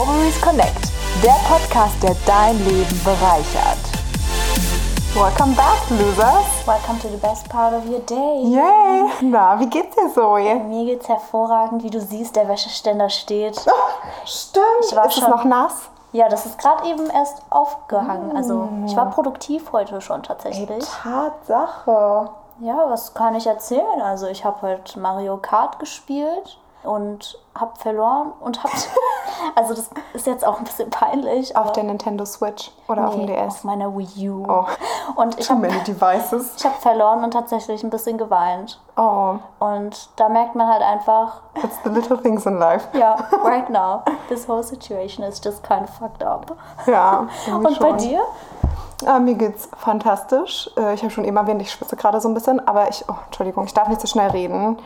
Ovaries Connect, der Podcast, der dein Leben bereichert. Welcome back, Losers. Welcome to the best part of your day. Yay! Na, wie geht's dir, Zoe? Mir geht's hervorragend, wie du siehst, der Wäscheständer steht. Stimmt. Ich war Ist es schon- noch nass? Ja, das ist gerade eben erst aufgehangen. Also ich war produktiv heute schon tatsächlich. Tatsache. Ja, was kann ich erzählen? Also ich habe heute Mario Kart gespielt und habe verloren und habe... also das ist jetzt auch ein bisschen peinlich. Auf der Nintendo Switch oder auf dem Nee, DS? auf meiner Wii U. Oh. Und ich Too habe many devices. ich hab verloren und tatsächlich ein bisschen geweint. Oh, Und da merkt man halt einfach, it's the little things in life. ja, right now, this whole situation is just kind of fucked up. Ja. Und bei schon. dir? Ah, mir geht's fantastisch. Äh, Ich habe schon eben erwähnt, ich schwitze gerade so ein bisschen, aber ich, oh, Entschuldigung, ich darf nicht so schnell reden.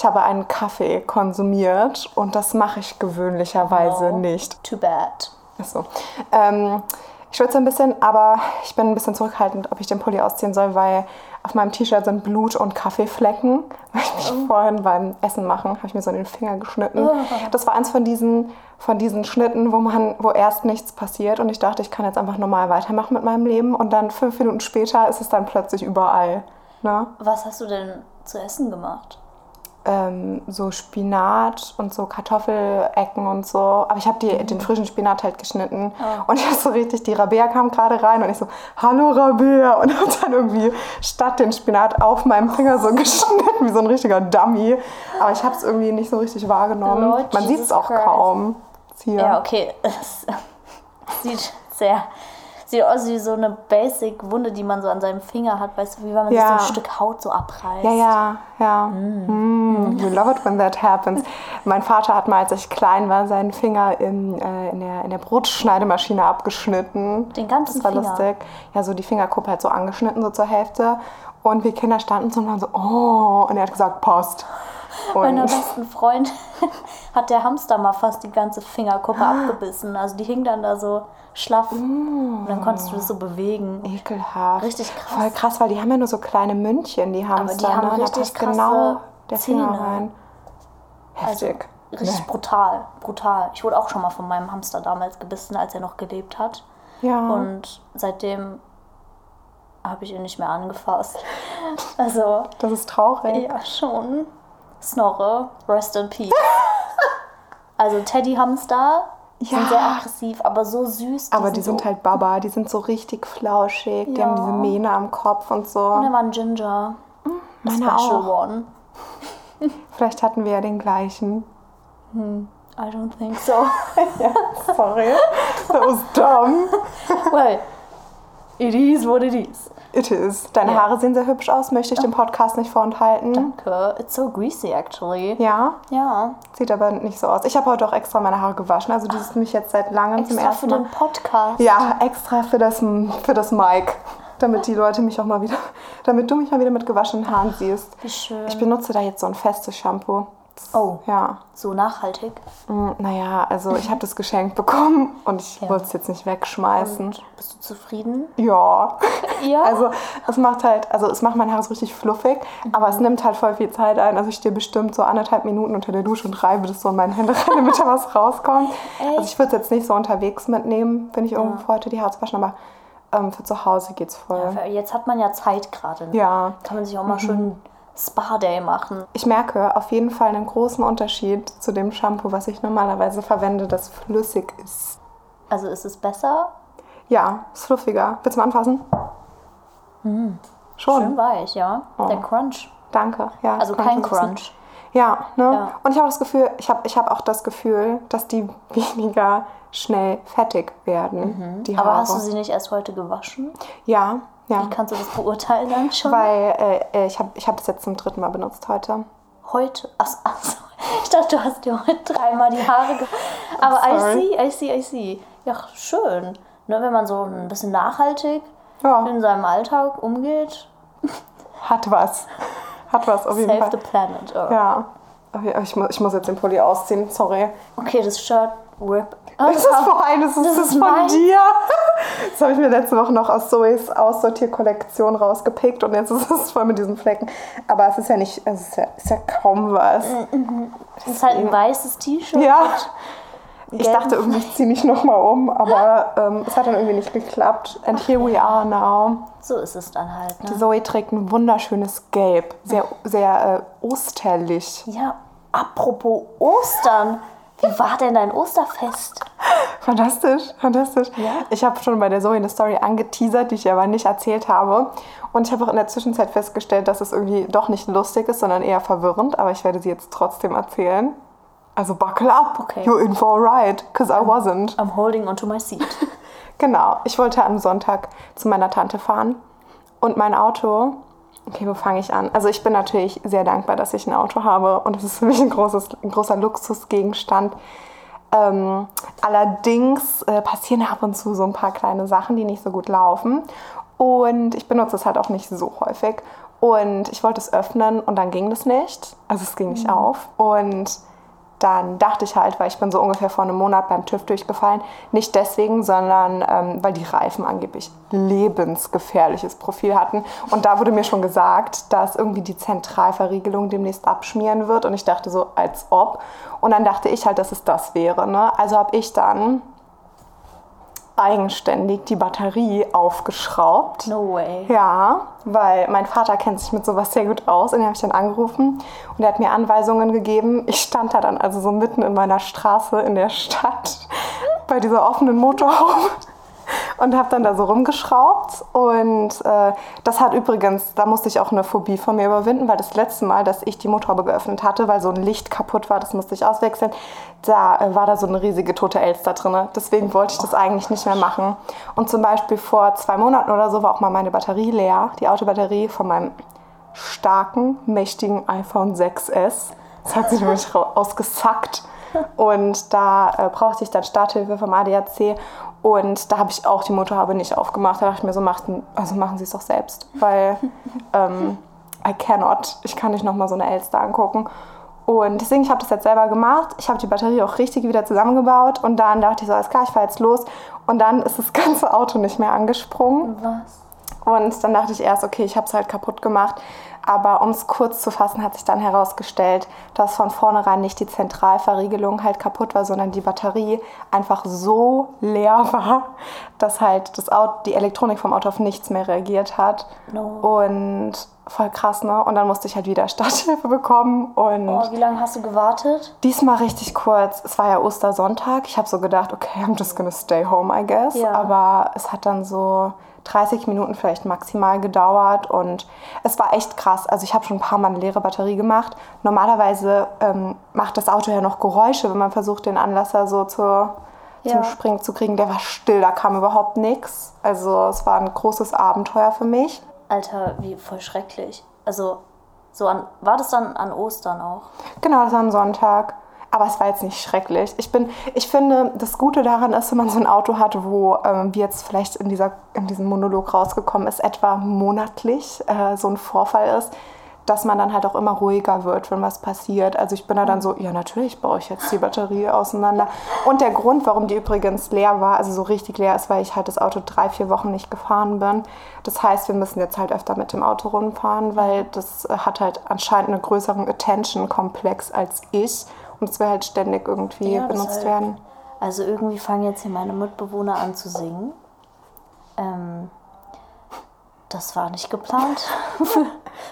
Ich habe einen Kaffee konsumiert und das mache ich gewöhnlicherweise No. nicht. Too bad. Achso. Ähm, ich schwitze ein bisschen, aber ich bin ein bisschen zurückhaltend, ob ich den Pulli ausziehen soll, weil auf meinem T-Shirt sind Blut- und Kaffeeflecken. Weil ich mich vorhin beim Essen machen, habe ich mir so in den Finger geschnitten. Das war eins von diesen, von diesen Schnitten, wo man, wo erst nichts passiert und ich dachte, ich kann jetzt einfach normal weitermachen mit meinem Leben und dann fünf Minuten später ist es dann plötzlich überall. Ne? Was hast du denn zu essen gemacht? Ähm, so Spinat und so Kartoffelecken und so. Aber ich habe den frischen Spinat halt geschnitten. Und ich so richtig, die Rabea kam gerade rein und ich so, hallo Rabea. Und habe dann irgendwie statt den Spinat auf meinem Finger so geschnitten, wie so ein richtiger Dummy. Aber ich habe es irgendwie nicht so richtig wahrgenommen. Lord Man sieht es auch Christ. kaum. Hier. Ja, okay. Es sieht sehr. Sieht aus wie so eine Basic-Wunde, die man so an seinem Finger hat, weißt du, wie wenn man Ja. sich so ein Stück Haut so abreißt. Ja, ja, ja. Mm. You love it when that happens. mein Vater hat mal, als ich klein war, seinen Finger in, äh, in, der, in der Brotschneidemaschine abgeschnitten. Den ganzen Das war Finger? lustig. Ja, so die Fingerkuppe halt so angeschnitten, so zur Hälfte. Und wir Kinder standen so und waren so, oh. Und er hat gesagt. Meiner Und besten Freund hat der Hamster mal fast die ganze Fingerkuppe abgebissen. Also die hing dann da so schlaff und dann konntest du das so bewegen. ekelhaft. Richtig krass. Voll krass, weil die haben ja nur so kleine Mündchen, die haben die haben ne? Da richtig krasse genau der Finger Zähne. rein. Heftig. Richtig brutal, brutal. Ich wurde auch schon mal von meinem Hamster damals gebissen, als er noch gelebt hat. ja. Und seitdem habe ich ihn nicht mehr angefasst. Also, das ist traurig. ja, schon. Snorre, rest in peace. Also Teddy-Hamster Ja. sind sehr aggressiv, aber so süß. Aber die sind so, halt Baba, die sind so richtig flauschig, die Ja. haben diese Mähne am Kopf und so. Und er war ein Ginger. Meine Special auch. one. Vielleicht hatten wir ja den gleichen. I don't think so. Sorry. That was dumb. well, it is what it is. It is. Deine Ja. Haare sehen sehr hübsch aus, möchte ich dem Podcast nicht vorenthalten. Danke. It's so greasy, actually. Ja, Ja. sieht aber nicht so aus. Ich habe heute auch extra meine Haare gewaschen, also die ist mich jetzt seit langem zum Extra für ersten Mal. den Podcast. Ja, extra für das, für das Mic. Damit die Leute mich auch mal wieder, damit du mich mal wieder mit gewaschenen Haaren siehst. Wie schön. Ich benutze da jetzt so ein festes Shampoo. Oh, Ja. so nachhaltig. Mm, Naja, also ich habe das geschenkt bekommen und ich Ja. wollte es jetzt nicht wegschmeißen. Und bist du zufrieden? Ja. Ja. Also es macht halt, also es macht mein Haar so richtig fluffig, aber es nimmt halt voll viel Zeit ein. Also ich stehe bestimmt so anderthalb Minuten unter der Dusche und reibe das so in meine Hände rein, damit da was rauskommt. Also ich würde es jetzt nicht so unterwegs mitnehmen, wenn ich irgendwo vorhatte, die Haare zu waschen, aber ähm, für zu Hause geht's voll. Ja, Jetzt hat man ja Zeit gerade. ne? Ja. Kann man sich auch mal schön Spa-Day machen. Ich merke auf jeden Fall einen großen Unterschied zu dem Shampoo, was ich normalerweise verwende, das flüssig ist. Also ist es besser? Ja, ist fluffiger. Willst du mal anfassen? Schon. Schön weich, ja. Der Crunch. Danke. Ja, Also Crunch kein. Crunch. Ja, ne? Ja. Und ich habe das Gefühl, ich habe ich hab auch das Gefühl, dass die weniger schnell fettig werden. Mhm. Aber hast du sie nicht erst heute gewaschen? Ja, ja. Wie kannst du das beurteilen dann schon? Weil äh, äh, ich habe ich hab das jetzt zum dritten Mal benutzt heute. Heute? Ach, ach. Ich dachte, du hast dir heute dreimal die Haare ge Aber I see, I see, I see. Ja, schön. Ne, wenn man so ein bisschen nachhaltig Ja, in seinem Alltag umgeht. hat was. Hat was auf jeden Save Fall. the planet. Earth. Ja. Ich muss, ich muss jetzt den Pulli ausziehen, sorry. Okay, das Shirt rip. Das ist fein, das ist Das ist von meins. dir. Das habe ich mir letzte Woche noch aus Zoes Aussortierkollektion rausgepickt und jetzt ist es voll mit diesen Flecken. Aber es ist ja nicht, es ist ja, ist ja kaum was. Das ist halt ein weißes T-Shirt. Ja. ich dachte irgendwie, ich ziehe mich nochmal um, aber ähm, es hat dann irgendwie nicht geklappt. And here we are now. So ist es dann halt. Die Ne? Zoe trägt ein wunderschönes Gelb, sehr, sehr äh, osterlich. Ja, apropos Ostern. Wie war denn dein Osterfest? Fantastisch, fantastisch. Ja. Ich habe schon bei der Zoe eine Story angeteasert, die ich aber nicht erzählt habe. Und ich habe auch in der Zwischenzeit festgestellt, dass es irgendwie doch nicht lustig ist, sondern eher verwirrend. Aber ich werde sie jetzt trotzdem erzählen. Also buckle up. Okay. You're in for a ride, because I wasn't. I'm holding onto my seat. Genau, ich wollte am Sonntag zu meiner Tante fahren. Und mein Auto, okay, wo fange ich an? Also ich bin natürlich sehr dankbar, dass ich ein Auto habe. Und es ist für mich ein, großes, ein großer Luxusgegenstand. Ähm, allerdings äh, passieren ab und zu so ein paar kleine Sachen, die nicht so gut laufen. Und ich benutze es halt auch nicht so häufig. Und ich wollte es öffnen und dann ging das nicht. Also es ging nicht auf. Und dann dachte ich halt, weil ich bin so ungefähr vor einem Monat beim TÜV durchgefallen, nicht deswegen, sondern ähm, weil die Reifen angeblich lebensgefährliches Profil hatten. Und da wurde mir schon gesagt, dass irgendwie die Zentralverriegelung demnächst abschmieren wird. Und ich dachte so, als ob. Und dann dachte ich halt, dass es das wäre. Ne? Also habe ich dann eigenständig die Batterie aufgeschraubt. No way. Ja, weil mein Vater kennt sich mit sowas sehr gut aus. Und den habe ich dann angerufen und er hat mir Anweisungen gegeben. Ich stand da dann also so mitten in meiner Straße in der Stadt bei dieser offenen Motorhaube und habe dann da so rumgeschraubt. Und äh, das hat übrigens, da musste ich auch eine Phobie von mir überwinden, weil das letzte Mal, dass ich die Motorhaube geöffnet hatte, weil so ein Licht kaputt war, das musste ich auswechseln, da äh, war da so eine riesige tote Elster drin. Deswegen wollte ich das eigentlich nicht mehr machen. Und zum Beispiel vor zwei Monaten oder so war auch mal meine Batterie leer, die Autobatterie von meinem starken, mächtigen iPhone 6S. Das hat sich nämlich ausgesackt. Und da äh, brauchte ich dann Starthilfe vom ADAC. Und da habe ich auch die Motorhaube nicht aufgemacht. Da dachte ich mir so, macht, also machen Sie es doch selbst. Weil ähm, I cannot. Ich kann nicht nochmal so eine Elster angucken. Und deswegen, ich habe das jetzt selber gemacht. Ich habe die Batterie auch richtig wieder zusammengebaut. Und dann dachte ich so, alles klar, ich fahre jetzt los. Und dann ist das ganze Auto nicht mehr angesprungen. Was? Und dann dachte ich erst, okay, ich habe es halt kaputt gemacht. Aber um es kurz zu fassen, hat sich dann herausgestellt, dass von vornherein nicht die Zentralverriegelung halt kaputt war, sondern die Batterie einfach so leer war, dass halt das Auto, die Elektronik vom Auto auf nichts mehr reagiert hat. No. Und voll krass, ne? Und dann musste ich halt wieder Starthilfe bekommen und Oh, wie lange hast du gewartet? Diesmal richtig kurz. Es war ja Ostersonntag. Ich habe so gedacht, okay, I'm just gonna stay home, I guess. Ja. Aber es hat dann so 30 Minuten vielleicht maximal gedauert und es war echt krass. Also ich habe schon ein paar Mal eine leere Batterie gemacht. Normalerweise ähm, macht das Auto ja noch Geräusche, wenn man versucht, den Anlasser so zu, Ja. zum Springen zu kriegen. Der war still, da kam überhaupt nichts. Also es war ein großes Abenteuer für mich. Alter, wie voll schrecklich. Also, so an, war das dann an Ostern auch? Genau, das war am Sonntag. Aber es war jetzt nicht schrecklich. Ich, bin, ich finde, das Gute daran ist, wenn man so ein Auto hat, wo, ähm, wie jetzt vielleicht in, dieser, in diesem Monolog rausgekommen ist, etwa monatlich äh, so ein Vorfall ist, dass man dann halt auch immer ruhiger wird, wenn was passiert. Also ich bin da dann so, ja natürlich baue ich jetzt die Batterie auseinander. Und der Grund, warum die übrigens leer war, also so richtig leer ist, weil ich halt das Auto drei, vier Wochen nicht gefahren bin. Das heißt, wir müssen jetzt halt öfter mit dem Auto rumfahren, weil das äh, hat halt anscheinend einen größeren Attention-Komplex als ich. Und es will halt ständig irgendwie Ja, benutzt deshalb. werden. Also irgendwie fangen jetzt hier meine Mitbewohner an zu singen. Ähm, das war nicht geplant für,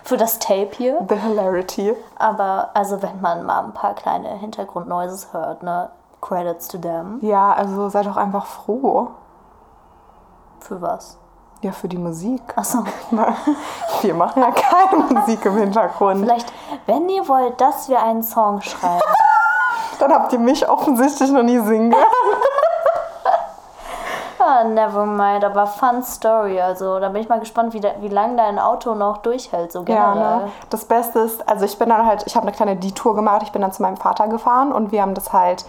für das Tape hier. The Hilarity. Aber also wenn man mal ein paar kleine Hintergrundneuses hört, ne? Credits to them. Ja, also sei doch einfach froh. Für was? Ja, für die Musik. Achso. Wir machen ja keine Musik im Hintergrund. Vielleicht, wenn ihr wollt, dass wir einen Song schreiben. Dann habt ihr mich offensichtlich noch nie singen gehört. ah, never mind, aber fun story. Also da bin ich mal gespannt, wie, wie lange dein Auto noch durchhält, so Ja, generell. ne? Das Beste ist, also ich bin dann halt, ich habe eine kleine Detour gemacht, ich bin dann zu meinem Vater gefahren und wir haben das halt,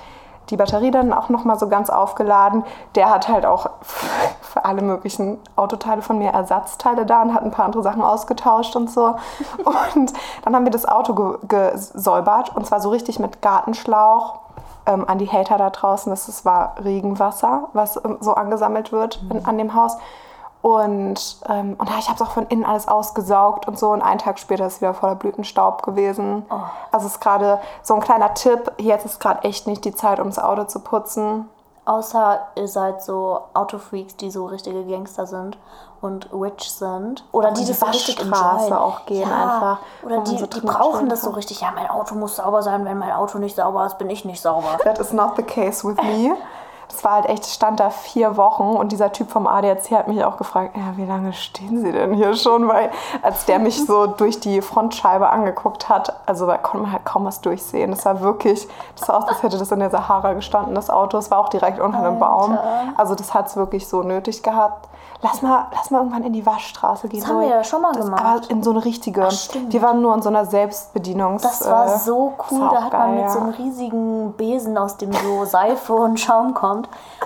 die Batterie dann auch nochmal so ganz aufgeladen. Der hat halt auch für alle möglichen Autoteile von mir Ersatzteile da und hat ein paar andere Sachen ausgetauscht und so. Und dann haben wir das Auto ge gesäubert und zwar so richtig mit Gartenschlauch. Ähm, an die Hater da draußen, das, das war Regenwasser, was ähm, so angesammelt wird in, an dem Haus. Und, ähm, und ich habe es auch von innen alles ausgesaugt und so. Und einen Tag später ist es wieder voller Blütenstaub gewesen. Oh. Also es ist gerade so ein kleiner Tipp. Jetzt ist gerade echt nicht die Zeit, um das Auto zu putzen. Außer ihr seid so Autofreaks, die so richtige Gangster sind und rich sind. Oder die die das so richtig enjoyen. auch gehen einfach, wo Oder die, so die brauchen das so richtig. Ja, mein Auto muss sauber sein. Wenn mein Auto nicht sauber ist, bin ich nicht sauber. That is not the case with me. Das war halt echt, stand da vier Wochen und dieser Typ vom ADAC hat mich auch gefragt, ja, wie lange stehen Sie denn hier schon? Weil als der mich so durch die Frontscheibe angeguckt hat, also da konnte man halt kaum was durchsehen. Das war wirklich, das sah aus, als hätte das in der Sahara gestanden, das Auto. Es war auch direkt unter einem Baum. Also das hat es wirklich so nötig gehabt. Lass mal, lass mal irgendwann in die Waschstraße gehen. Das haben wir ja schon mal das, gemacht. Aber in so eine richtige. stimmt. wir waren nur in so einer Selbstbedienungs... Das war äh, so cool. das war Da hat man geil, mit ja. so einem riesigen Besen, aus dem so Seife und Schaum kommt,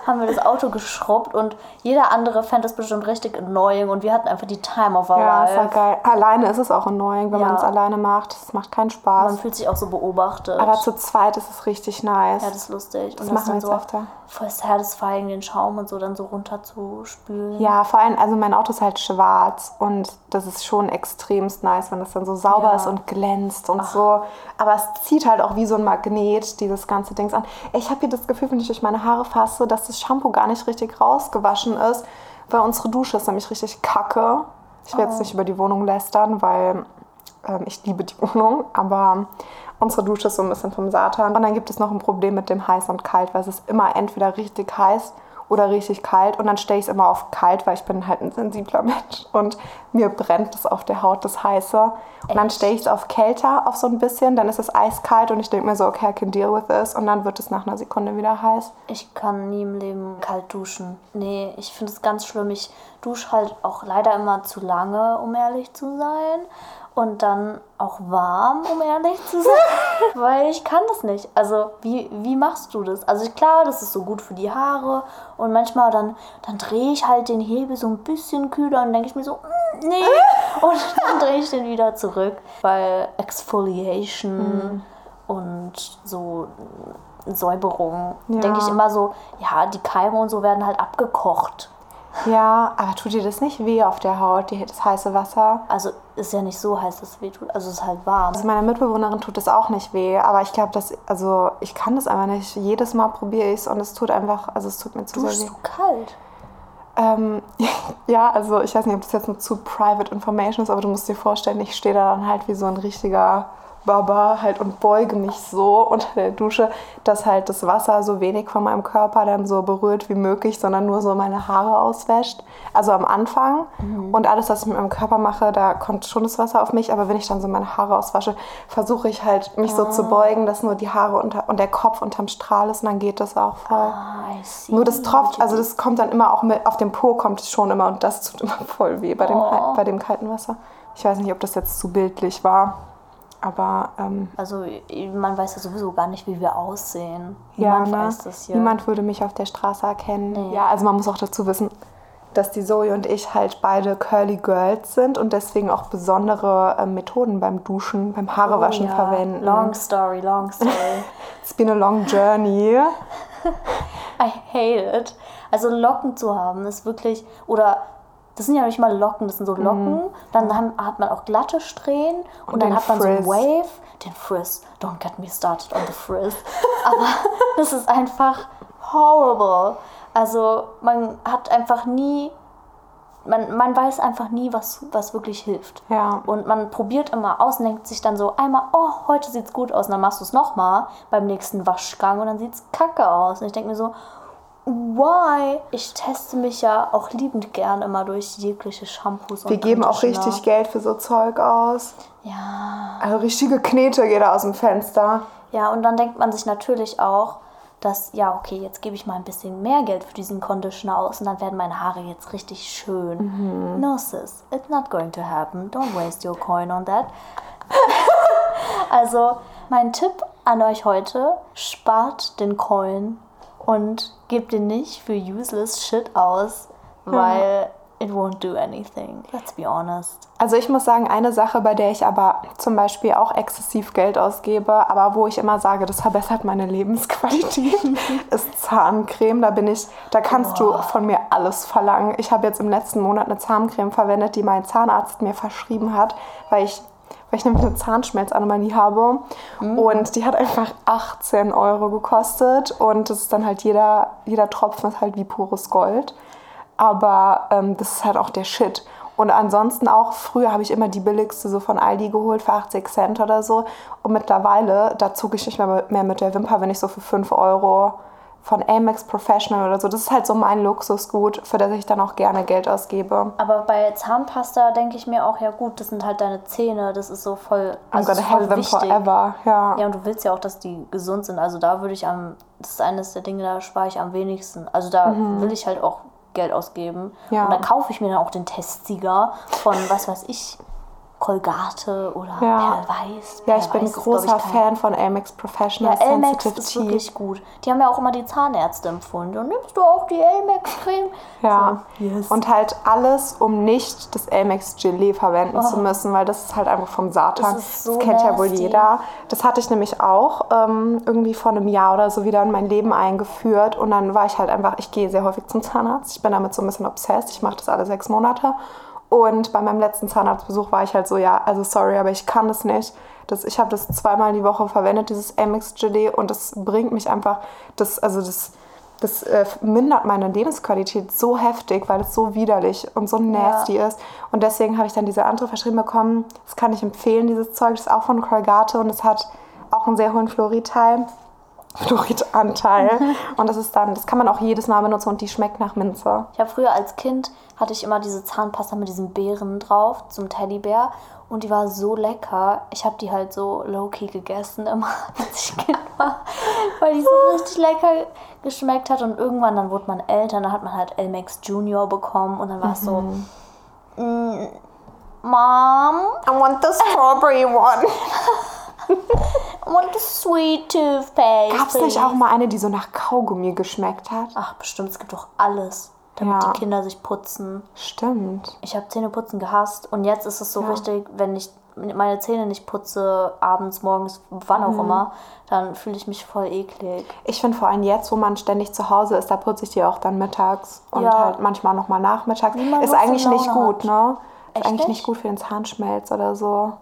haben wir das Auto geschrubbt und jeder andere fand das bestimmt richtig annoying und wir hatten einfach die Time of our Ja, das war life. geil. Alleine ist es auch annoying, wenn Ja. man es alleine macht. Es macht keinen Man Spaß. fühlt sich auch so beobachtet. Aber zu zweit ist es richtig nice. ja, das ist lustig. Das und machen wir ist jetzt dann öfter. so voll satisfying, den Schaum und so dann so runterzuspülen. Ja, vor allem, also mein Auto ist halt schwarz und das ist schon extremst nice, wenn das dann so sauber Ja. ist und glänzt und so. Aber es zieht halt auch wie so ein Magnet dieses ganze Dings an. Ich habe hier das Gefühl, wenn ich durch meine Haare fasse, dass das Shampoo gar nicht richtig rausgewaschen ist, weil unsere Dusche ist nämlich richtig kacke. Ich will jetzt nicht über die Wohnung lästern, weil ähm, ich liebe die Wohnung, aber unsere Dusche ist so ein bisschen vom Satan. Und dann gibt es noch ein Problem mit dem heiß und kalt, weil es ist immer entweder richtig heiß oder richtig kalt und dann stelle ich es immer auf kalt, weil ich bin halt ein sensibler Mensch und mir brennt es auf der Haut, das Heiße. Und dann Echt? stelle ich es auf kälter, auf so ein bisschen, dann ist es eiskalt und ich denke mir so, okay, I can deal with this und dann wird es nach einer Sekunde wieder heiß. Ich kann nie im Leben kalt duschen. Nee, ich finde es ganz schlimm. Ich dusche halt auch leider immer zu lange, um ehrlich zu sein. Und dann auch warm, um ehrlich zu sein. Weil ich kann das nicht. Also, wie, wie machst du das? Also, klar, das ist so gut für die Haare. Und manchmal dann, dann drehe ich halt den Hebel so ein bisschen kühler und denke ich mir so, "Mm, nee. Und dann drehe ich den wieder zurück. Weil Exfoliation und so Säuberung, Ja. denke ich immer so, ja, die Keime und so werden halt abgekocht. Ja, aber tut dir das nicht weh auf der Haut, die, das heiße Wasser? Also ist ja nicht so heiß, dass es weh tut. Also es ist halt warm. Also meiner Mitbewohnerin tut es auch nicht weh, aber ich glaube, dass, also ich kann das einfach nicht. Jedes Mal probiere ich es und es tut einfach, also es tut mir zu Duschst sehr du weh. kalt? Ähm, ja, also ich weiß nicht, ob das jetzt nur zu private information ist, aber du musst dir vorstellen, ich stehe da dann halt wie so ein richtiger Baba halt und beuge mich so unter der Dusche, dass halt das Wasser so wenig von meinem Körper dann so berührt wie möglich, sondern nur so meine Haare auswäscht. Also am Anfang und alles, was ich mit meinem Körper mache, da kommt schon das Wasser auf mich, aber wenn ich dann so meine Haare auswasche, versuche ich halt mich so zu beugen, dass nur die Haare unter und der Kopf unterm Strahl ist und dann geht das auch voll. Ah. Nur das tropft, also das kommt dann immer auch mit, auf dem Po kommt es schon immer und das tut immer voll weh bei dem, Oh. bei dem kalten Wasser. Ich weiß nicht, ob das jetzt zu bildlich war, aber ähm, Also man weiß ja sowieso gar nicht, wie wir aussehen. ja, Niemand ne? weiß das hier. niemand würde mich auf der Straße erkennen. Nee. Ja, also man muss auch dazu wissen, dass die Zoe und ich halt beide Curly Girls sind und deswegen auch besondere äh, Methoden beim Duschen, beim Haarewaschen Oh ja. verwenden. Long story, long story. It's been a long journey. I hate it. Also Locken zu haben ist wirklich, oder das sind ja nicht mal Locken, das sind so Locken. Dann haben, hat man auch glatte Strähnen und, Und dann hat man Frizz. so einen Wave, den Frizz. Don't get me started on the Frizz. Aber das ist einfach horrible. Also man hat einfach nie, man, man weiß einfach nie, was, was wirklich hilft. Ja. Und man probiert immer aus und denkt sich dann so einmal, oh, heute sieht's gut aus. Und dann machst du es nochmal beim nächsten Waschgang und dann sieht's kacke aus. Und ich denke mir so, why? Ich teste mich ja auch liebend gern immer durch jegliche Shampoos und Wir geben auch richtig Geld für so Zeug aus. Ja. Also richtige Knete geht da aus dem Fenster. Ja, und dann denkt man sich natürlich auch, dass, ja, okay, jetzt gebe ich mal ein bisschen mehr Geld für diesen Conditioner aus und dann werden meine Haare jetzt richtig schön. Mhm. No, sis, it's not going to happen. Don't waste your coin on that. also, mein Tipp an euch heute, spart den Coin und gebt den nicht für useless Shit aus, weil it won't do anything. Let's be honest. Also ich muss sagen, eine Sache, bei der ich aber zum Beispiel auch exzessiv Geld ausgebe, aber wo ich immer sage, das verbessert meine Lebensqualität, ist Zahncreme. Da bin ich, da kannst du von mir alles verlangen. Ich habe jetzt im letzten Monat eine Zahncreme verwendet, die mein Zahnarzt mir verschrieben hat, weil ich weil ich nämlich eine Zahnschmelzanomalie habe. Und die hat einfach 18 Euro gekostet. Und das ist dann halt jeder, jeder Tropfen ist halt wie pures Gold. Aber ähm, das ist halt auch der Shit. Und ansonsten auch, früher habe ich immer die billigste so von Aldi geholt für 80 Cent oder so. Und mittlerweile, da zucke ich nicht mehr, mehr mit der Wimper, wenn ich so für 5 Euro von Amex Professional oder so. Das ist halt so mein Luxusgut, für das ich dann auch gerne Geld ausgebe. Aber bei Zahnpasta denke ich mir auch, ja gut, das sind halt deine Zähne, das ist so voll, I'm also gonna ist voll have them wichtig. forever. Ja. Ja, und du willst ja auch, dass die gesund sind. Also da würde ich am, das ist eines der Dinge, da spare ich am wenigsten. Also da will ich halt auch Geld ausgeben. Mhm. Ja. Und da kaufe ich mir dann auch den Testsieger von, was weiß ich, Colgate oder Ja. Perlweiß. ja, ich bin ist, glaub großer ich, kein- Fan von Amex Professional Ja, Elmex Sensitive ist Tea. wirklich gut. Die haben ja auch immer die Zahnärzte empfohlen. Und nimmst du auch die Elmex-Creme? Ja, So, yes. und halt alles, um nicht das Amex Gelee verwenden zu müssen, weil das ist halt einfach vom Satan. Oh. Das ist so kennt ja wohl jeder. Das hatte ich nämlich auch ähm, irgendwie vor einem Jahr oder so wieder in mein Leben eingeführt und dann war ich halt einfach, ich gehe sehr häufig zum Zahnarzt. Ich bin damit so ein bisschen obsessed. Ich mache das alle sechs Monate. Und bei meinem letzten Zahnarztbesuch war ich halt so, ja, also sorry, aber ich kann das nicht. Das, ich habe das zweimal die Woche verwendet, dieses Amex Gelee, und das bringt mich einfach, das, also das, das äh, mindert meine Lebensqualität so heftig, weil es so widerlich und so nasty ist. Und deswegen habe ich dann diese andere verschrieben bekommen. Das kann ich empfehlen, dieses Zeug. Das ist auch von Colgate und es hat auch einen sehr hohen Fluoridteil. Fluoridanteil. und das ist dann, das kann man auch jedes Mal benutzen und die schmeckt nach Minze. Ich habe früher als Kind hatte ich immer diese Zahnpasta mit diesen Beeren drauf zum Teddybär und die war so lecker. Ich habe die halt so low-key gegessen immer, als ich Kind war, weil die so richtig lecker geschmeckt hat und irgendwann dann wurde man älter, dann hat man halt Elmex Junior bekommen und dann war es so mm, Mom, I want the strawberry one. I want the sweet toothpaste. Gab es nicht please." auch mal eine, die so nach Kaugummi geschmeckt hat? Ach, bestimmt, es gibt doch alles, damit Ja. die Kinder sich putzen. Stimmt. Ich habe Zähneputzen gehasst und jetzt ist es so Ja. richtig, wenn ich meine Zähne nicht putze, abends, morgens, wann Mhm. auch immer, dann fühle ich mich voll eklig. Ich finde vor allem jetzt, wo man ständig zu Hause ist, da putze ich die auch dann mittags und Ja. halt manchmal nochmal nachmittags. Ist eigentlich nicht gut, ne? Ist Echt eigentlich nicht? gut für den Zahnschmelz oder so,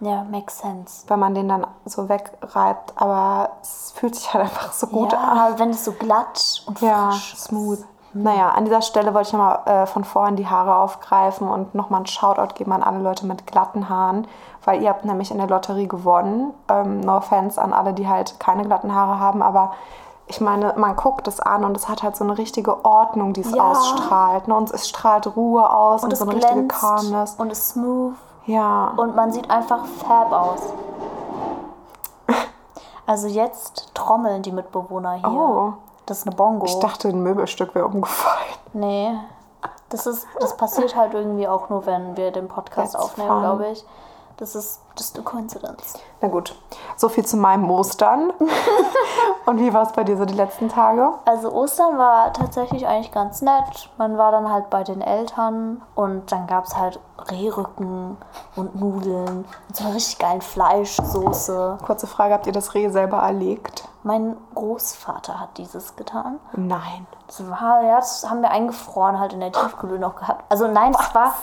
Ja, makes sense. wenn man den dann so wegreibt. Aber es fühlt sich halt einfach so gut an. ja, wenn es so glatt und Ja, frisch ist. smooth. Naja, an dieser Stelle wollte ich nochmal äh, von vorhin die Haare aufgreifen und nochmal einen Shoutout geben an alle Leute mit glatten Haaren, weil ihr habt nämlich in der Lotterie gewonnen. Ähm, no offense an alle, die halt keine glatten Haare haben, aber ich meine, man guckt es an und es hat halt so eine richtige Ordnung, die es Ja. ausstrahlt. Ne? Und es strahlt Ruhe aus und, Und es so eine richtige Calmness. und ist smooth Ja. und man sieht einfach fab aus. Also jetzt trommeln die Mitbewohner hier. Oh. Das ist eine Bongo. Ich dachte, ein Möbelstück wäre umgefallen. Nee. Das ist, das passiert halt irgendwie auch nur, wenn wir den Podcast That's aufnehmen, glaube ich. Das ist just a coincidence. Na gut, so viel zu meinem Ostern. und wie war es bei dir so die letzten Tage? Also Ostern war tatsächlich eigentlich ganz nett. Man war dann halt bei den Eltern und dann gab es halt Rehrücken und Nudeln und so eine richtig geilen Fleischsoße. Kurze Frage, habt ihr das Reh selber erlegt? Mein Großvater hat dieses getan. Nein. Das war, ja, das haben wir eingefroren halt in der Tiefkühle noch gehabt. Also nein, es war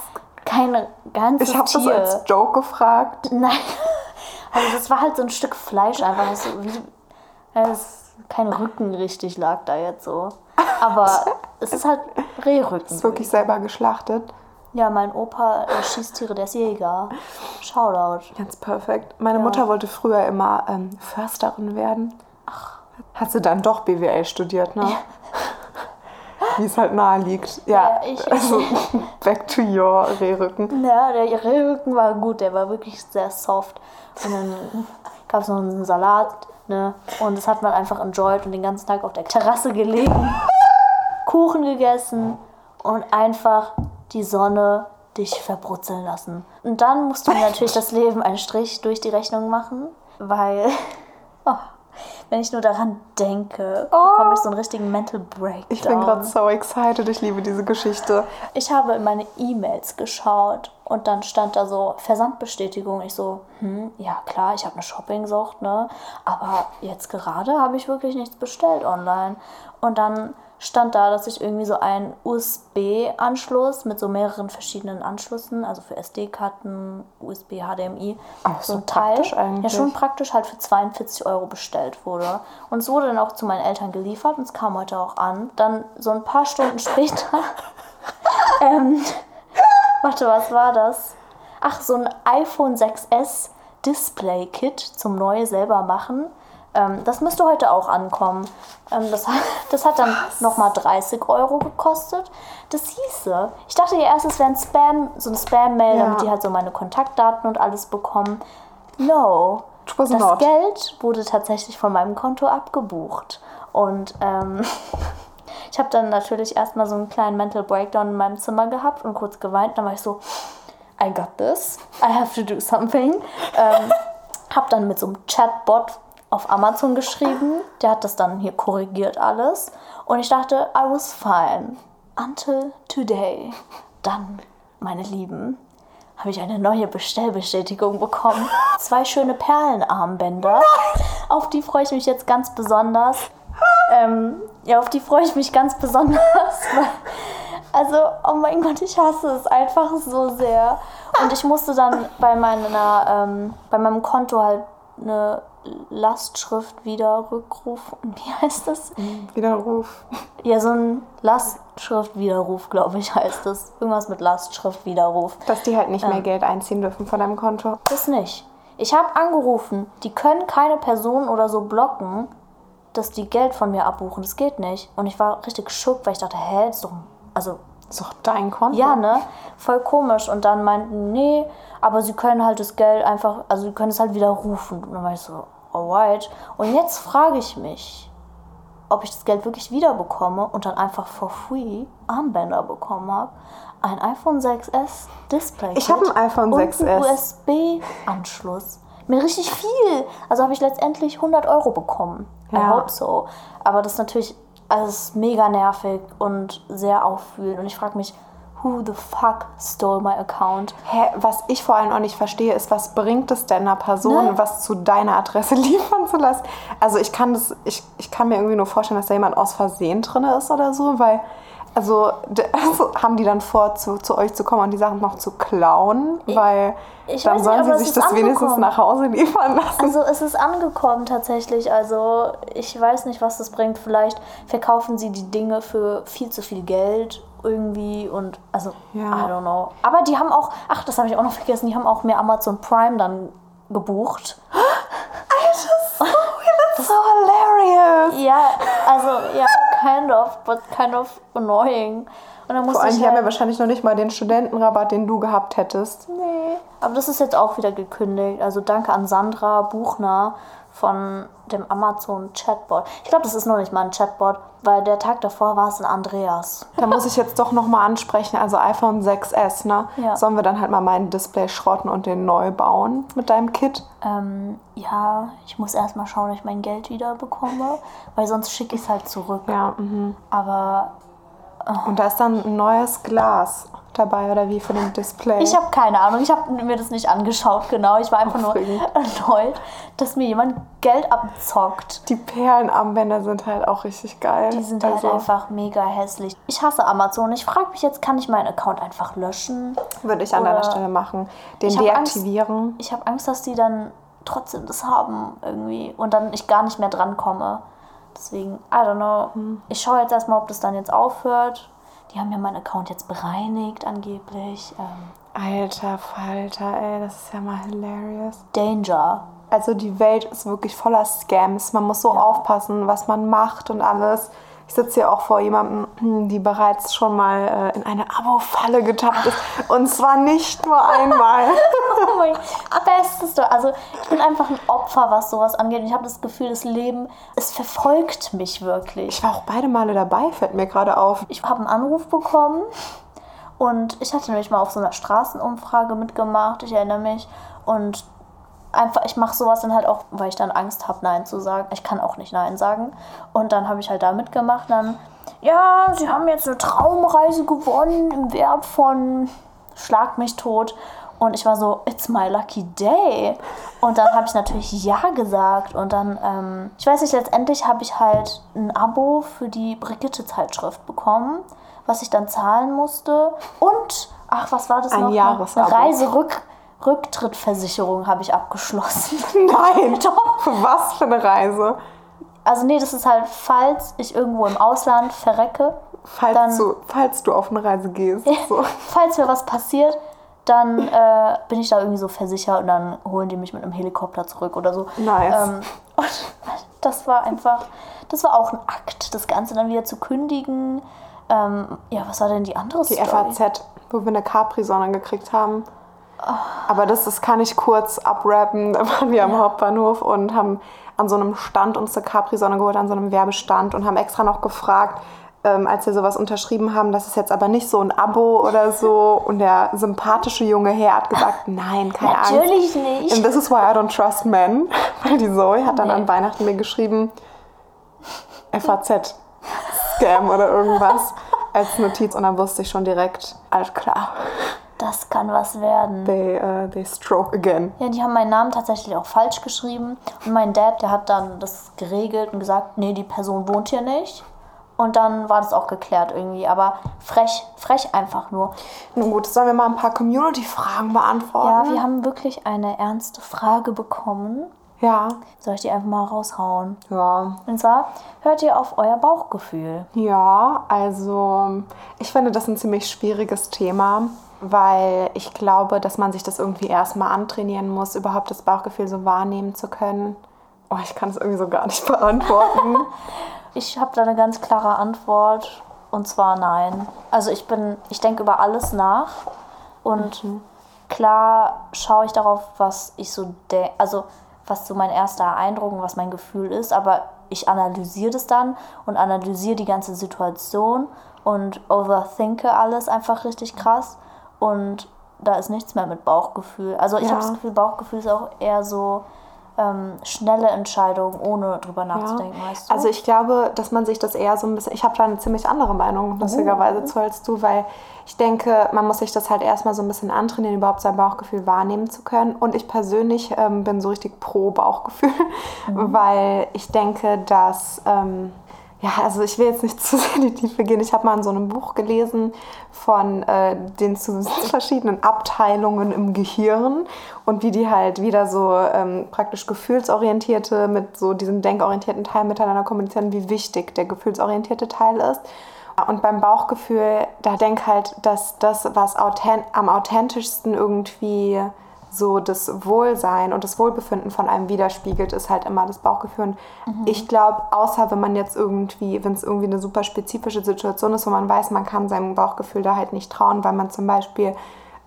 kein ganzes Ich habe das als Joke gefragt. Nein. Also das war halt so ein Stück Fleisch einfach. So wie, ja, das, kein Rücken richtig lag da jetzt so. Aber es ist halt Rehrücken. Ist wirklich selber geschlachtet. Ja, mein Opa äh, schießt Tiere, der ist Jäger. Shoutout. Ganz perfekt. Meine Mutter wollte früher immer ähm, Försterin werden. Ach. Hat sie dann doch BWL studiert, ne? Wie es halt nahe liegt. Ja, Ja, ich- also back to your Rehrücken. Ja, der Rehrücken war gut, der war wirklich sehr soft. Und dann gab es noch einen Salat, ne? Und das hat man einfach enjoyed und den ganzen Tag auf der Terrasse gelegen, Kuchen gegessen und einfach die Sonne dich verbrutzeln lassen. Und dann musst du natürlich das Leben einen Strich durch die Rechnung machen, weil oh, wenn ich nur daran denke, bekomme ich so einen richtigen Mental Breakdown. Ich bin gerade so excited. Ich liebe diese Geschichte. Ich habe in meine E-Mails geschaut und dann stand da so Versandbestätigung. Ich so, hm, ja klar, ich habe eine Shoppingsucht, ne? Aber jetzt gerade habe ich wirklich nichts bestellt online. Und dann stand da, dass ich irgendwie so einen USB-Anschluss mit so mehreren verschiedenen Anschlüssen, also für SD-Karten, USB, HDMI, Ach, so so ein Teil, praktisch ja eigentlich. schon praktisch halt für 42 Euro bestellt wurde. Und es wurde dann auch zu meinen Eltern geliefert und es kam heute auch an. Dann so ein paar Stunden später, ähm, warte, was war das? Ach, so ein iPhone 6S Display Kit zum neu selber machen. Ähm, das müsste heute auch ankommen. Ähm, das, hat- das hat dann nochmal 30 Euro gekostet. Das hieße, ich dachte ja erst, es wäre ein Spam, so eine Spam-Mail, Ja. damit die halt so meine Kontaktdaten und alles bekommen. No. Das not. Geld wurde tatsächlich von meinem Konto abgebucht. Und ähm, ich habe dann natürlich erstmal so einen kleinen Mental Breakdown in meinem Zimmer gehabt und kurz geweint. Dann war ich so, I got this, I have to do something. Ähm, hab dann mit so einem Chatbot auf Amazon geschrieben. Der hat das dann hier korrigiert alles. Und ich dachte, I was fine. Until today. Dann, meine Lieben, habe ich eine neue Bestellbestätigung bekommen. Zwei schöne Perlenarmbänder. Auf die freue ich mich jetzt ganz besonders. Ähm, ja, auf die freue ich mich ganz besonders. Also, oh mein Gott, ich hasse es einfach so sehr. Und ich musste dann bei meiner, ähm, bei meinem Konto halt eine Lastschrift wieder rückrufen. Wie heißt das? Widerruf. Ja, so ein Lastschriftwiderruf, glaube ich, heißt das. Irgendwas mit Lastschriftwiderruf. Dass die halt nicht mehr Geld einziehen dürfen von deinem Konto. Das nicht. Ich habe angerufen, die können keine Person oder so blocken, dass die Geld von mir abbuchen. Das geht nicht. Und ich war richtig schock, weil ich dachte, hä, das ist doch. Also, doch dein Konto. ja, ne? Voll komisch. Und dann meinten, nee, aber sie können halt das Geld einfach, also sie können es halt wieder rufen. Und dann war ich so, alright. Und jetzt frage ich mich, ob ich das Geld wirklich wieder bekomme und dann einfach for free Armbänder bekommen habe. Ein iPhone 6S Display. Ich habe ein iPhone und 6S. einen USB-Anschluss. Mit richtig viel. Also habe ich letztendlich 100 Euro bekommen. I Ja. hope so. Aber das ist natürlich also es ist mega nervig und sehr auffühlend. Und ich frage mich, who the fuck stole my account? Hä, was ich vor allem auch nicht verstehe, ist, was bringt es denn einer Person, Ne? was zu deiner Adresse liefern zu lassen? Also ich kann das, ich, ich kann mir irgendwie nur vorstellen, dass da jemand aus Versehen drin ist oder so, weil, also, also haben die dann vor, zu, zu euch zu kommen und die Sachen noch zu klauen, weil ich dann weiß nicht, sollen aber sie sich das wenigstens angekommen. nach Hause liefern lassen. Also es ist angekommen tatsächlich. Also ich weiß nicht, was das bringt. Vielleicht verkaufen sie die Dinge für viel zu viel Geld irgendwie und also Ja. I don't know. Aber die haben auch, ach das habe ich auch noch vergessen, die haben auch mir Amazon Prime dann gebucht. so hilarious! Ja, also ja, kind of, but kind of annoying. Und dann Vor allem, ich die haben ja halt, wahrscheinlich noch nicht mal den Studentenrabatt, den du gehabt hättest. Nee. Aber das ist jetzt auch wieder gekündigt. Also danke an Sandra Buchner von dem Amazon Chatbot. Ich glaube, das ist noch nicht mal ein Chatbot, weil der Tag davor war es ein Andreas. Da muss ich jetzt doch nochmal ansprechen, also iPhone 6S, ne? Ja. Sollen wir dann halt mal meinen Display schrotten und den neu bauen mit deinem Kit? Ähm, ja, ich muss erstmal schauen, ob ich mein Geld wieder bekomme, weil sonst schicke ich es halt zurück. Ja, mhm. Aber Und da ist dann ein neues Glas dabei, oder wie für den Display? ich habe keine Ahnung, ich habe mir das nicht angeschaut, genau. Ich war einfach nur erneut, dass mir jemand Geld abzockt. die Perlenarmbänder sind halt auch richtig geil. Die sind halt also, einfach mega hässlich. Ich hasse Amazon. Ich frage mich jetzt, kann ich meinen Account einfach löschen? Würde ich an deiner Stelle machen. Den Ich hab Angst- deaktivieren. Ich habe Angst, dass die dann trotzdem das haben irgendwie und dann ich gar nicht mehr drankomme. Deswegen, I don't know. Hm. Ich schaue jetzt erstmal, ob das dann jetzt aufhört. Die haben ja meinen Account jetzt bereinigt angeblich. Ähm, Alter Falter, ey, das ist ja mal hilarious. Danger. Also die Welt ist wirklich voller Scams. Man muss so Ja. aufpassen, was man macht und alles. Ich sitze hier auch vor jemandem, die bereits schon mal äh, in eine Abo-Falle getappt ist. Und zwar nicht nur einmal. Oh mein bestes Story. Also ich bin einfach ein Opfer, was sowas angeht. Und ich habe das Gefühl, das Leben, es verfolgt mich wirklich. Ich war auch beide Male dabei, fällt mir gerade auf. Ich habe einen Anruf bekommen und ich hatte nämlich mal auf so einer Straßenumfrage mitgemacht, ich erinnere mich. Und einfach, ich mache sowas dann halt auch, weil ich dann Angst habe, Nein zu sagen. Ich kann auch nicht Nein sagen. Und dann habe ich halt da mitgemacht. Dann, ja, sie haben jetzt eine Traumreise gewonnen im Wert von Schlag mich tot. Und ich war so, it's my lucky day. Und dann habe ich natürlich Ja gesagt. Und dann, ähm, ich weiß nicht, letztendlich habe ich halt ein Abo für die Brigitte-Zeitschrift bekommen, was ich dann zahlen musste. Und, ach, was war das Ein noch? Jahresabo. Eine Reiserück Rücktrittversicherung habe ich abgeschlossen. Nein, Doch. für was für eine Reise? Also nee, das ist halt, falls ich irgendwo im Ausland verrecke, Falls, Dann- du, falls du auf eine Reise gehst. So. falls mir was passiert, dann äh, bin ich da irgendwie so versichert und dann holen die mich mit einem Helikopter zurück oder so. Nice. Ähm, und das war einfach, das war auch ein Akt, das Ganze dann wieder zu kündigen. Ähm, ja, was war denn die andere Die Story? FAZ, wo wir eine Capri-Sonne gekriegt haben. Aber das, das kann ich kurz abrappen. Da waren wir am Hauptbahnhof und haben an so einem Stand uns eine Capri-Sonne geholt, an so einem Werbestand und haben extra noch gefragt, ähm, als wir sowas unterschrieben haben, das ist jetzt aber nicht so ein Abo oder so. Und der sympathische junge Herr hat gesagt, nein, keine Angst. Natürlich nicht. And this is why I don't trust men. Weil die Zoe hat dann Nee. an Weihnachten mir geschrieben, FAZ, Scam oder irgendwas als Notiz. Und dann wusste ich schon direkt, alles klar, Das kann was werden. they, uh, they stroke again. Ja, die haben meinen Namen tatsächlich auch falsch geschrieben. Und mein Dad, der hat dann das geregelt und gesagt, nee, die Person wohnt hier nicht. Und dann war das auch geklärt irgendwie. Aber frech, frech einfach nur. Nun gut, sollen wir mal ein paar Community-Fragen beantworten? Ja, wir haben wirklich eine ernste Frage bekommen. Ja. Soll ich die einfach mal raushauen? Ja. Und zwar, hört ihr auf euer Bauchgefühl? Ja, also ich finde das ein ziemlich schwieriges Thema, weil ich glaube, dass man sich das irgendwie erstmal antrainieren muss, überhaupt das Bauchgefühl so wahrnehmen zu können. Oh, ich kann es irgendwie so gar nicht beantworten. Ich habe da eine ganz klare Antwort. Und zwar nein. Also ich bin, ich denke über alles nach. Und klar schaue ich darauf, was ich so denke, also was so mein erster Eindruck und was mein Gefühl ist, aber ich analysiere das dann und analysiere die ganze Situation und overthinke alles einfach richtig krass. Und da ist nichts mehr mit Bauchgefühl. Also ich Ja. habe das Gefühl, Bauchgefühl ist auch eher so ähm, schnelle Entscheidungen, ohne drüber nachzudenken, weißt du? Also ich glaube, dass man sich das eher so ein bisschen, ich habe da eine ziemlich andere Meinung, lustigerweise zu als du, weil ich denke, man muss sich das halt erstmal so ein bisschen antrainieren, überhaupt sein Bauchgefühl wahrnehmen zu können. Und ich persönlich ähm, bin so richtig pro Bauchgefühl, weil ich denke, dass... Ähm, ja, also ich will jetzt nicht zu sehr in die Tiefe gehen. Ich habe mal in so einem Buch gelesen von äh, den zu verschiedenen Abteilungen im Gehirn und wie die halt wieder so ähm, praktisch gefühlsorientierte mit so diesem denkorientierten Teil miteinander kommunizieren, wie wichtig der gefühlsorientierte Teil ist. Und beim Bauchgefühl, da denk halt, dass das, was authent am authentischsten irgendwie so das Wohlsein und das Wohlbefinden von einem widerspiegelt, ist halt immer das Bauchgefühl. Und ich glaube, außer wenn man jetzt irgendwie, wenn es irgendwie eine super spezifische Situation ist, wo man weiß, man kann seinem Bauchgefühl da halt nicht trauen, weil man zum Beispiel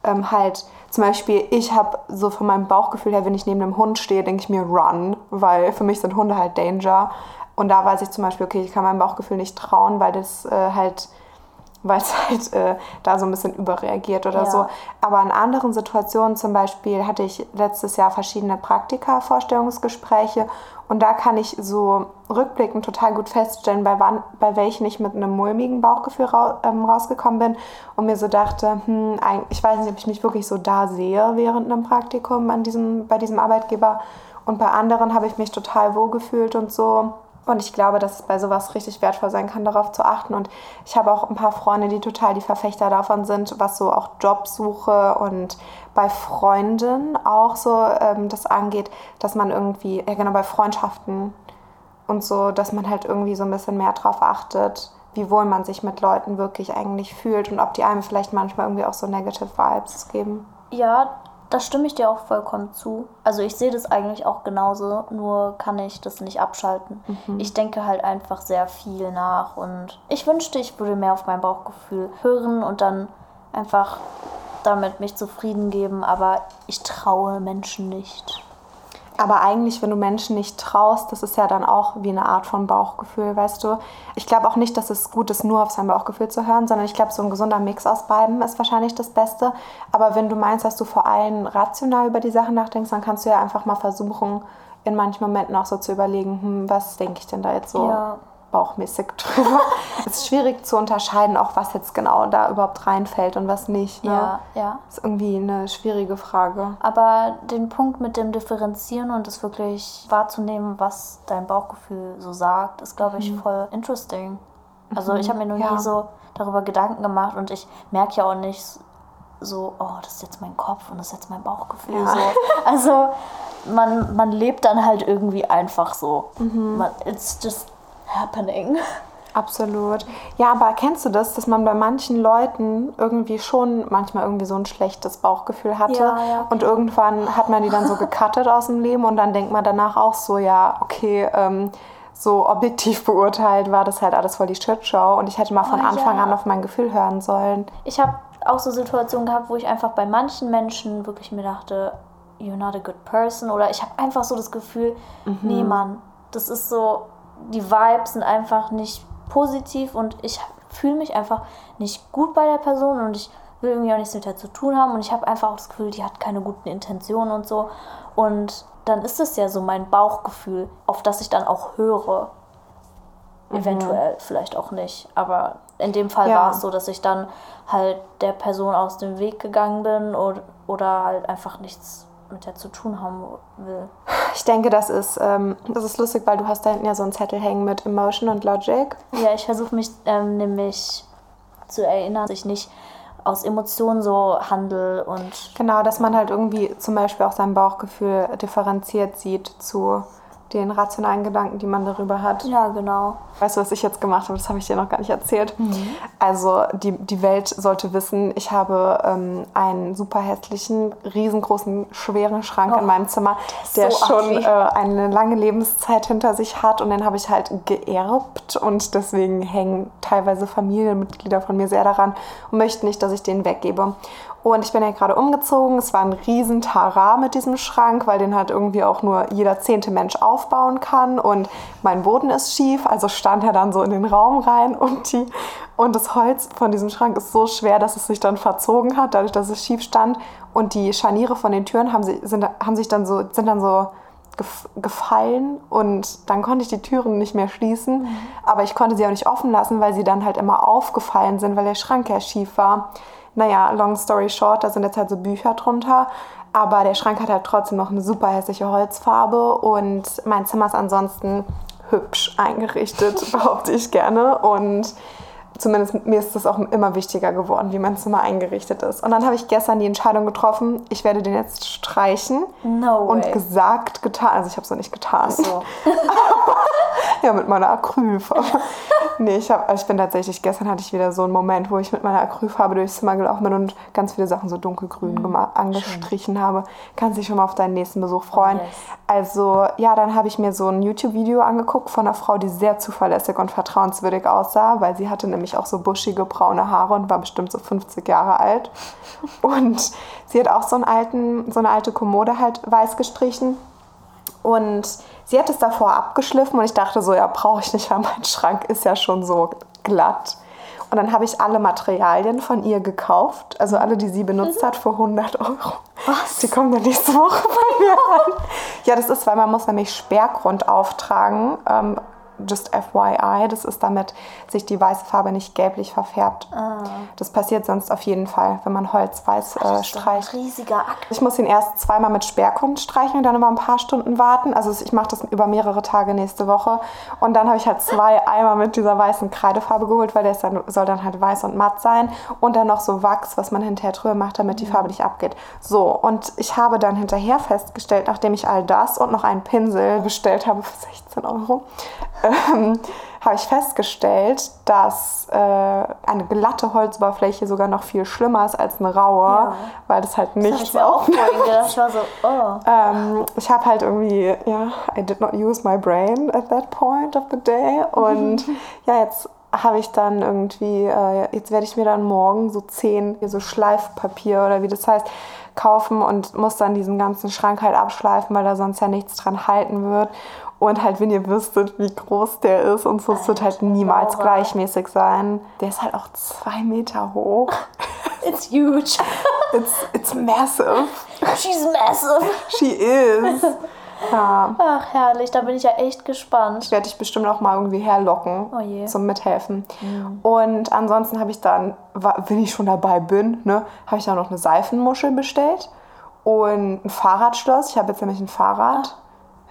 ähm, halt, zum Beispiel, ich habe so von meinem Bauchgefühl her, wenn ich neben einem Hund stehe, denke ich mir run, weil für mich sind Hunde halt Danger. Und da weiß ich zum Beispiel, okay, ich kann meinem Bauchgefühl nicht trauen, weil das äh, halt weil es halt äh, da so ein bisschen überreagiert oder Ja. so. Aber in anderen Situationen, zum Beispiel hatte ich letztes Jahr verschiedene Praktika-Vorstellungsgespräche und da kann ich so rückblickend total gut feststellen, bei, wann, bei welchen ich mit einem mulmigen Bauchgefühl rau, ähm, rausgekommen bin und mir so dachte, hm, ich weiß nicht, ob ich mich wirklich so da sehe während einem Praktikum an diesem, bei diesem Arbeitgeber. Und bei anderen habe ich mich total wohl gefühlt und so. Und ich glaube, dass es bei sowas richtig wertvoll sein kann, darauf zu achten. Und ich habe auch ein paar Freunde, die total die Verfechter davon sind, was so auch Jobsuche und bei Freunden auch so ähm, das angeht, dass man irgendwie, ja genau, bei Freundschaften und so, dass man halt irgendwie so ein bisschen mehr drauf achtet, wie wohl man sich mit Leuten wirklich eigentlich fühlt und ob die einem vielleicht manchmal irgendwie auch so negative Vibes geben. Ja, da stimme ich dir auch vollkommen zu. Also ich sehe das eigentlich auch genauso, nur kann ich das nicht abschalten. Ich denke halt einfach sehr viel nach und ich wünschte, ich würde mehr auf mein Bauchgefühl hören und dann einfach damit mich zufrieden geben, aber ich traue Menschen nicht. Aber eigentlich, wenn du Menschen nicht traust, das ist ja dann auch wie eine Art von Bauchgefühl, weißt du. Ich glaube auch nicht, dass es gut ist, nur auf sein Bauchgefühl zu hören, sondern ich glaube, so ein gesunder Mix aus beiden ist wahrscheinlich das Beste. Aber wenn du meinst, dass du vor allem rational über die Sachen nachdenkst, dann kannst du ja einfach mal versuchen, in manchen Momenten auch so zu überlegen, hm, was denke ich denn da jetzt so Ja. Bauchmäßig drüber. es ist schwierig zu unterscheiden, auch was jetzt genau da überhaupt reinfällt und was nicht. Ne? Ja, ja. ist irgendwie eine schwierige Frage. Aber den Punkt mit dem Differenzieren und es wirklich wahrzunehmen, was dein Bauchgefühl so sagt, ist, glaube ich, voll interesting. Also ich habe mir noch Ja. nie so darüber Gedanken gemacht und ich merke ja auch nicht so, oh, das ist jetzt mein Kopf und das ist jetzt mein Bauchgefühl. Ja. So. Also man, man lebt dann halt irgendwie einfach so. Man, it's just happening. Absolut. Ja, aber kennst du das, dass man bei manchen Leuten irgendwie schon manchmal irgendwie so ein schlechtes Bauchgefühl hatte Ja, ja, und irgendwann hat man die dann so gecuttet aus dem Leben und dann denkt man danach auch so, ja, okay, ähm, so objektiv beurteilt war das halt alles voll die Shitshow und ich hätte mal von Oh, Anfang ja. an auf mein Gefühl hören sollen. Ich habe auch so Situationen gehabt, wo ich einfach bei manchen Menschen wirklich mir dachte, you're not a good person. Oder ich habe einfach so das Gefühl, nee, Mann, das ist so, die Vibes sind einfach nicht positiv und ich fühle mich einfach nicht gut bei der Person und ich will irgendwie auch nichts mit der zu tun haben und ich habe einfach auch das Gefühl, die hat keine guten Intentionen und so. Und dann ist es ja so mein Bauchgefühl, auf das ich dann auch höre. Eventuell, vielleicht auch nicht. Aber in dem Fall Ja. war es so, dass ich dann halt der Person aus dem Weg gegangen bin oder, oder halt einfach nichts mit der zu tun haben will. Ich denke, das ist, ähm, das ist lustig, weil du hast da hinten ja so einen Zettel hängen mit Emotion und Logic. Ja, ich versuche mich ähm, nämlich zu erinnern, dass ich nicht aus Emotionen so handel und Genau, dass man halt irgendwie zum Beispiel auch sein Bauchgefühl differenziert sieht zu den rationalen Gedanken, die man darüber hat. ja, genau. Weißt du, was ich jetzt gemacht habe? Das habe ich dir noch gar nicht erzählt. Also die, die Welt sollte wissen, ich habe ähm, einen super hässlichen, riesengroßen, schweren Schrank in Oh, meinem Zimmer, der so schon äh, eine lange Lebenszeit hinter sich hat und den habe ich halt geerbt und deswegen hängen teilweise Familienmitglieder von mir sehr daran und möchten nicht, dass ich den weggebe. Und ich bin ja gerade umgezogen. Es war ein riesen Tara mit diesem Schrank, weil den halt irgendwie auch nur jeder zehnte Mensch aufbauen kann. Und mein Boden ist schief, also stand er dann so in den Raum rein und, die, und das Holz von diesem Schrank ist so schwer, dass es sich dann verzogen hat, dadurch, dass es schief stand. Und die Scharniere von den Türen haben, sie, sind, haben sich dann so, sind dann so gef- gefallen und dann konnte ich die Türen nicht mehr schließen. Aber ich konnte sie auch nicht offen lassen, weil sie dann halt immer aufgefallen sind, weil der Schrank ja schief war. Naja, long story short, da sind jetzt halt so Bücher drunter. Aber der Schrank hat halt trotzdem noch eine super hässliche Holzfarbe und mein Zimmer ist ansonsten hübsch eingerichtet, behaupte ich gerne. Und zumindest mir ist das auch immer wichtiger geworden, wie mein Zimmer eingerichtet ist. Und dann habe ich gestern die Entscheidung getroffen, ich werde den jetzt streichen. No Und way. gesagt, getan. Also ich habe es noch nicht getan. So. Ja, mit meiner Acrylfarbe. nee, ich, hab, also ich bin tatsächlich, gestern hatte ich wieder so einen Moment, wo ich mit meiner Acrylfarbe durchs Zimmer gelaufen bin und ganz viele Sachen so dunkelgrün Mhm. angestrichen habe. Kannst dich schon mal auf deinen nächsten Besuch freuen. Yes. Also, ja, dann habe ich mir so ein YouTube-Video angeguckt von einer Frau, die sehr zuverlässig und vertrauenswürdig aussah, weil sie hatte nämlich auch so buschige braune Haare und war bestimmt so 50 Jahre alt. Und sie hat auch so, einen alten, so eine alte Kommode halt weiß gestrichen. Und sie hat es davor abgeschliffen und ich dachte so, ja, brauche ich nicht, weil mein Schrank ist ja schon so glatt. Und dann habe ich alle Materialien von ihr gekauft, also alle, die sie benutzt hat, für 100 Euro. Was? Die kommen dann nächste Woche bei mir an. Ja, das ist, weil man muss nämlich Sperrgrund auftragen. Ähm, just FYI, das ist damit sich die weiße Farbe nicht gelblich verfärbt. Das passiert sonst auf jeden Fall, wenn man Holz weiß äh, Das ist doch ein streicht. riesiger Akt. Ich muss ihn erst zweimal mit Sperrgrund streichen und dann immer ein paar Stunden warten. Also ich mache das über mehrere Tage nächste Woche. Und dann habe ich halt zwei Eimer mit dieser weißen Kreidefarbe geholt, weil der dann, soll dann halt weiß und matt sein. Und dann noch so Wachs, was man hinterher drüber macht, damit die Farbe nicht abgeht. So, und ich habe dann hinterher festgestellt, nachdem ich all das und noch einen Pinsel bestellt habe für 16 Euro, ähm, habe ich festgestellt, dass äh, eine glatte Holzoberfläche sogar noch viel schlimmer ist als eine raue, Ja. weil das halt Das nichts mir auch gedacht. Ich war so, oh. Ähm, ich habe halt irgendwie, ja, I did not use my brain at that point of the day. Und ja, jetzt habe ich dann irgendwie, äh, jetzt werde ich mir dann morgen so zehn, so Schleifpapier oder wie das heißt, kaufen und muss dann diesen ganzen Schrank halt abschleifen, weil da sonst ja nichts dran halten wird. Und halt, wenn ihr wüsstet, wie groß der ist und so, es wird halt niemals Laura. gleichmäßig sein. Der ist halt auch zwei Meter hoch. It's huge. It's, it's massive. She's massive. She is. Ja. Ach, herrlich. Da bin ich ja echt gespannt. werde ich bestimmt auch mal irgendwie herlocken Oh zum Mithelfen. Und ansonsten habe ich dann, wenn ich schon dabei bin, ne, habe ich dann noch eine Seifenmuschel bestellt und ein Fahrradschloss. Ich habe jetzt nämlich ein Fahrrad.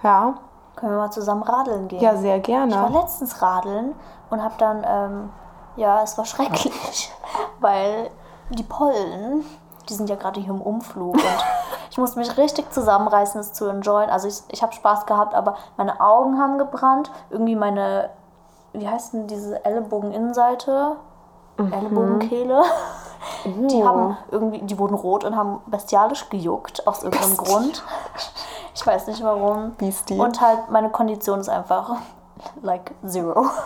Ja, Können wir mal zusammen radeln gehen? ja, sehr Ich war gerne. letztens radeln und hab dann, ähm, ja, es war schrecklich, weil die Pollen, die sind ja gerade hier im Umflug und ich musste mich richtig zusammenreißen, es zu enjoyen. Also ich, ich habe Spaß gehabt, aber meine Augen haben gebrannt, irgendwie meine, wie heißt denn diese Ellenbogeninnenseite? Ellenbogenkehle. Die Uh. haben irgendwie, die wurden rot und haben bestialisch gejuckt aus irgendeinem Grund. Ich weiß nicht warum. Beastie. Und halt meine Kondition ist einfach like zero.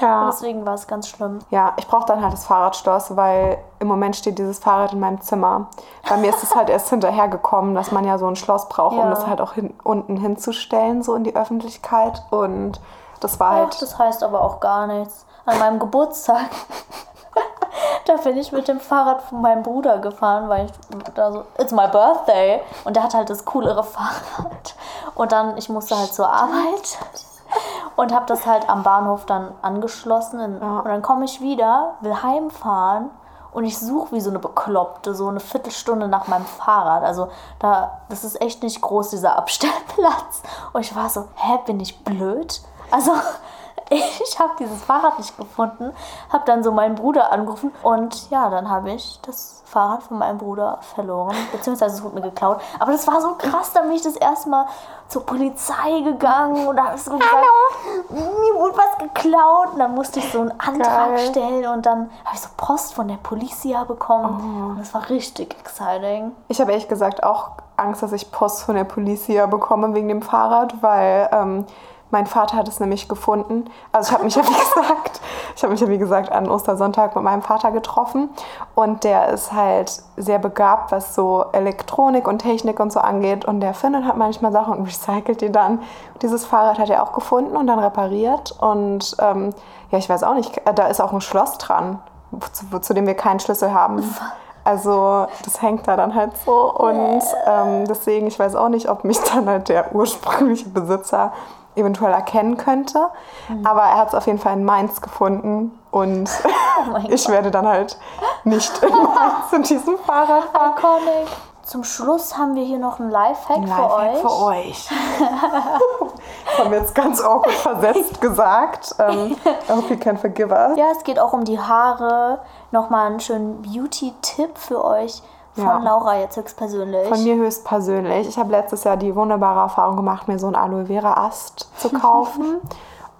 Ja. Und deswegen war es ganz schlimm. Ja, ich brauche dann halt das Fahrradschloss, weil im Moment steht dieses Fahrrad in meinem Zimmer. Bei mir ist es halt erst hinterhergekommen, dass man ja so ein Schloss braucht, um Ja. das halt auch hin, unten hinzustellen, so in die Öffentlichkeit. Und das war Ach, halt. das heißt aber auch gar nichts. An meinem Geburtstag, da bin ich mit dem Fahrrad von meinem Bruder gefahren, weil ich da so, it's my birthday. Und der hat halt das coolere Fahrrad. Und dann, ich musste halt zur Arbeit. Und habe das halt am Bahnhof dann angeschlossen. In, Und dann komme ich wieder, will heimfahren. Und ich suche wie so eine Bekloppte, so eine Viertelstunde nach meinem Fahrrad. Also da, das ist echt nicht groß, dieser Abstellplatz. Und ich war so, hä, bin ich blöd? Also ich habe dieses Fahrrad nicht gefunden, habe dann so meinen Bruder angerufen und ja, dann habe ich das Fahrrad von meinem Bruder verloren, beziehungsweise es wurde mir geklaut. Aber das war so krass, da bin ich das erste Mal zur Polizei geganund da habe ich so gesagt, mir wurde was geklaut und dann musste ich so einen Antrag Geil. stellen und dann habe ich so Post von der Polizia bekommen und das war richtig exciting. Ich habe ehrlich gesagt auch Angst, dass ich Post von der Polizei bekomme wegen dem Fahrrad, weil ähm, mein Vater hat es nämlich gefunden. Also ich habe mich ja wie gesagt, ich habe mich ja wie gesagt an Ostersonntag mit meinem Vater getroffen und der ist halt sehr begabt, was so Elektronik und Technik und so angeht und der findet halt manchmal Sachen und recycelt die dann. Dieses Fahrrad hat er auch gefunden und dann repariert und ähm, ja, ich weiß auch nicht, da ist auch ein Schloss dran, zu, zu dem wir keinen Schlüssel haben. Also das hängt da dann halt so und ähm, deswegen, ich weiß auch nicht, ob mich dann halt der ursprüngliche Besitzer eventuell erkennen könnte. Aber er hat es auf jeden Fall in Mainz gefunden und mein ich werde dann halt nicht in Mainz in diesem Fahrrad fahren. Iconic. Zum Schluss haben wir hier noch einen Lifehack, für Lifehack euch. für euch. das haben wir jetzt ganz awkward versetzt gesagt. Ähm, I hope you can forgive us. Ja, es geht auch um die Haare. Nochmal einen schönen Beauty-Tipp für euch von Ja. Laura jetzt höchstpersönlich. Von mir höchstpersönlich. Ich habe letztes Jahr die wunderbare Erfahrung gemacht, mir so einen Aloe Vera Ast zu kaufen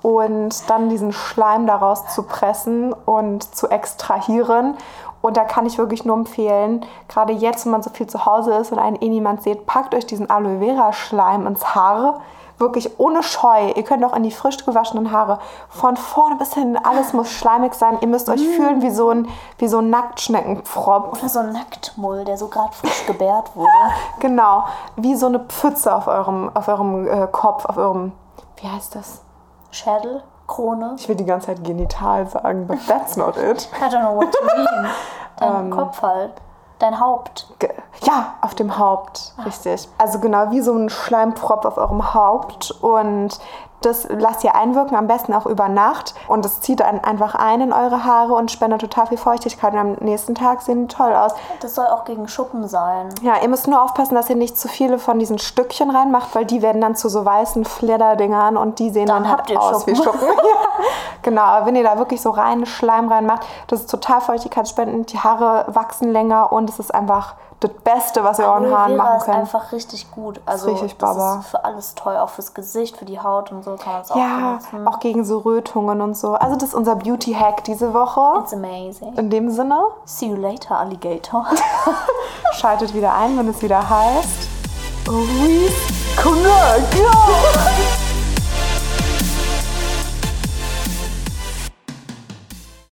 und dann diesen Schleim daraus zu pressen und zu extrahieren. Und da kann ich wirklich nur empfehlen, gerade jetzt, wenn man so viel zu Hause ist und einen eh niemand sieht, packt euch diesen Aloe Vera Schleim ins Haar. Wirklich ohne Scheu. Ihr könnt auch in die frisch gewaschenen Haare von vorne bis hin, alles muss schleimig sein. Ihr müsst euch fühlen wie so ein, wie so ein Nacktschneckenpfropf. Oder so ein Nacktmull, der so gerade frisch gebärt wurde. Genau, wie so eine Pfütze auf eurem, auf eurem äh, Kopf, auf eurem, wie heißt das? Schädel, Krone. Ich will die ganze Zeit genital sagen, but that's not it. I don't know what you mean. Ähm. Dein Kopf halt. Dein Haupt. Ja, auf dem Haupt, richtig. Also genau wie so ein Schleimpfropf auf eurem Haupt und das lasst ihr einwirken, am besten auch über Nacht und das zieht dann einfach ein in eure Haare und spendet total viel Feuchtigkeit und am nächsten Tag sehen die toll aus. Das soll auch gegen Schuppen sein. Ja, ihr müsst nur aufpassen, dass ihr nicht zu viele von diesen Stückchen reinmacht, weil die werden dann zu so weißen Flidderdingern und die sehen dann, Dann halt aus wie Schuppen. Schuppen. ja, genau, aber wenn ihr da wirklich so rein Schleim reinmacht, das ist total feuchtigkeitsspendend, die Haare wachsen länger und es ist einfach das Beste, was ihr euren Haaren machen ist könnt. einfach richtig gut. Also richtig das Baba. ist für alles toll, auch fürs Gesicht, für die Haut und so kann man es auch Ja, auch gegen so Rötungen und so. Also das ist unser Beauty-Hack diese Woche. It's amazing. In dem Sinne, See you later, Alligator. schaltet wieder ein, wenn es wieder heißt... Reese Connect! Ja!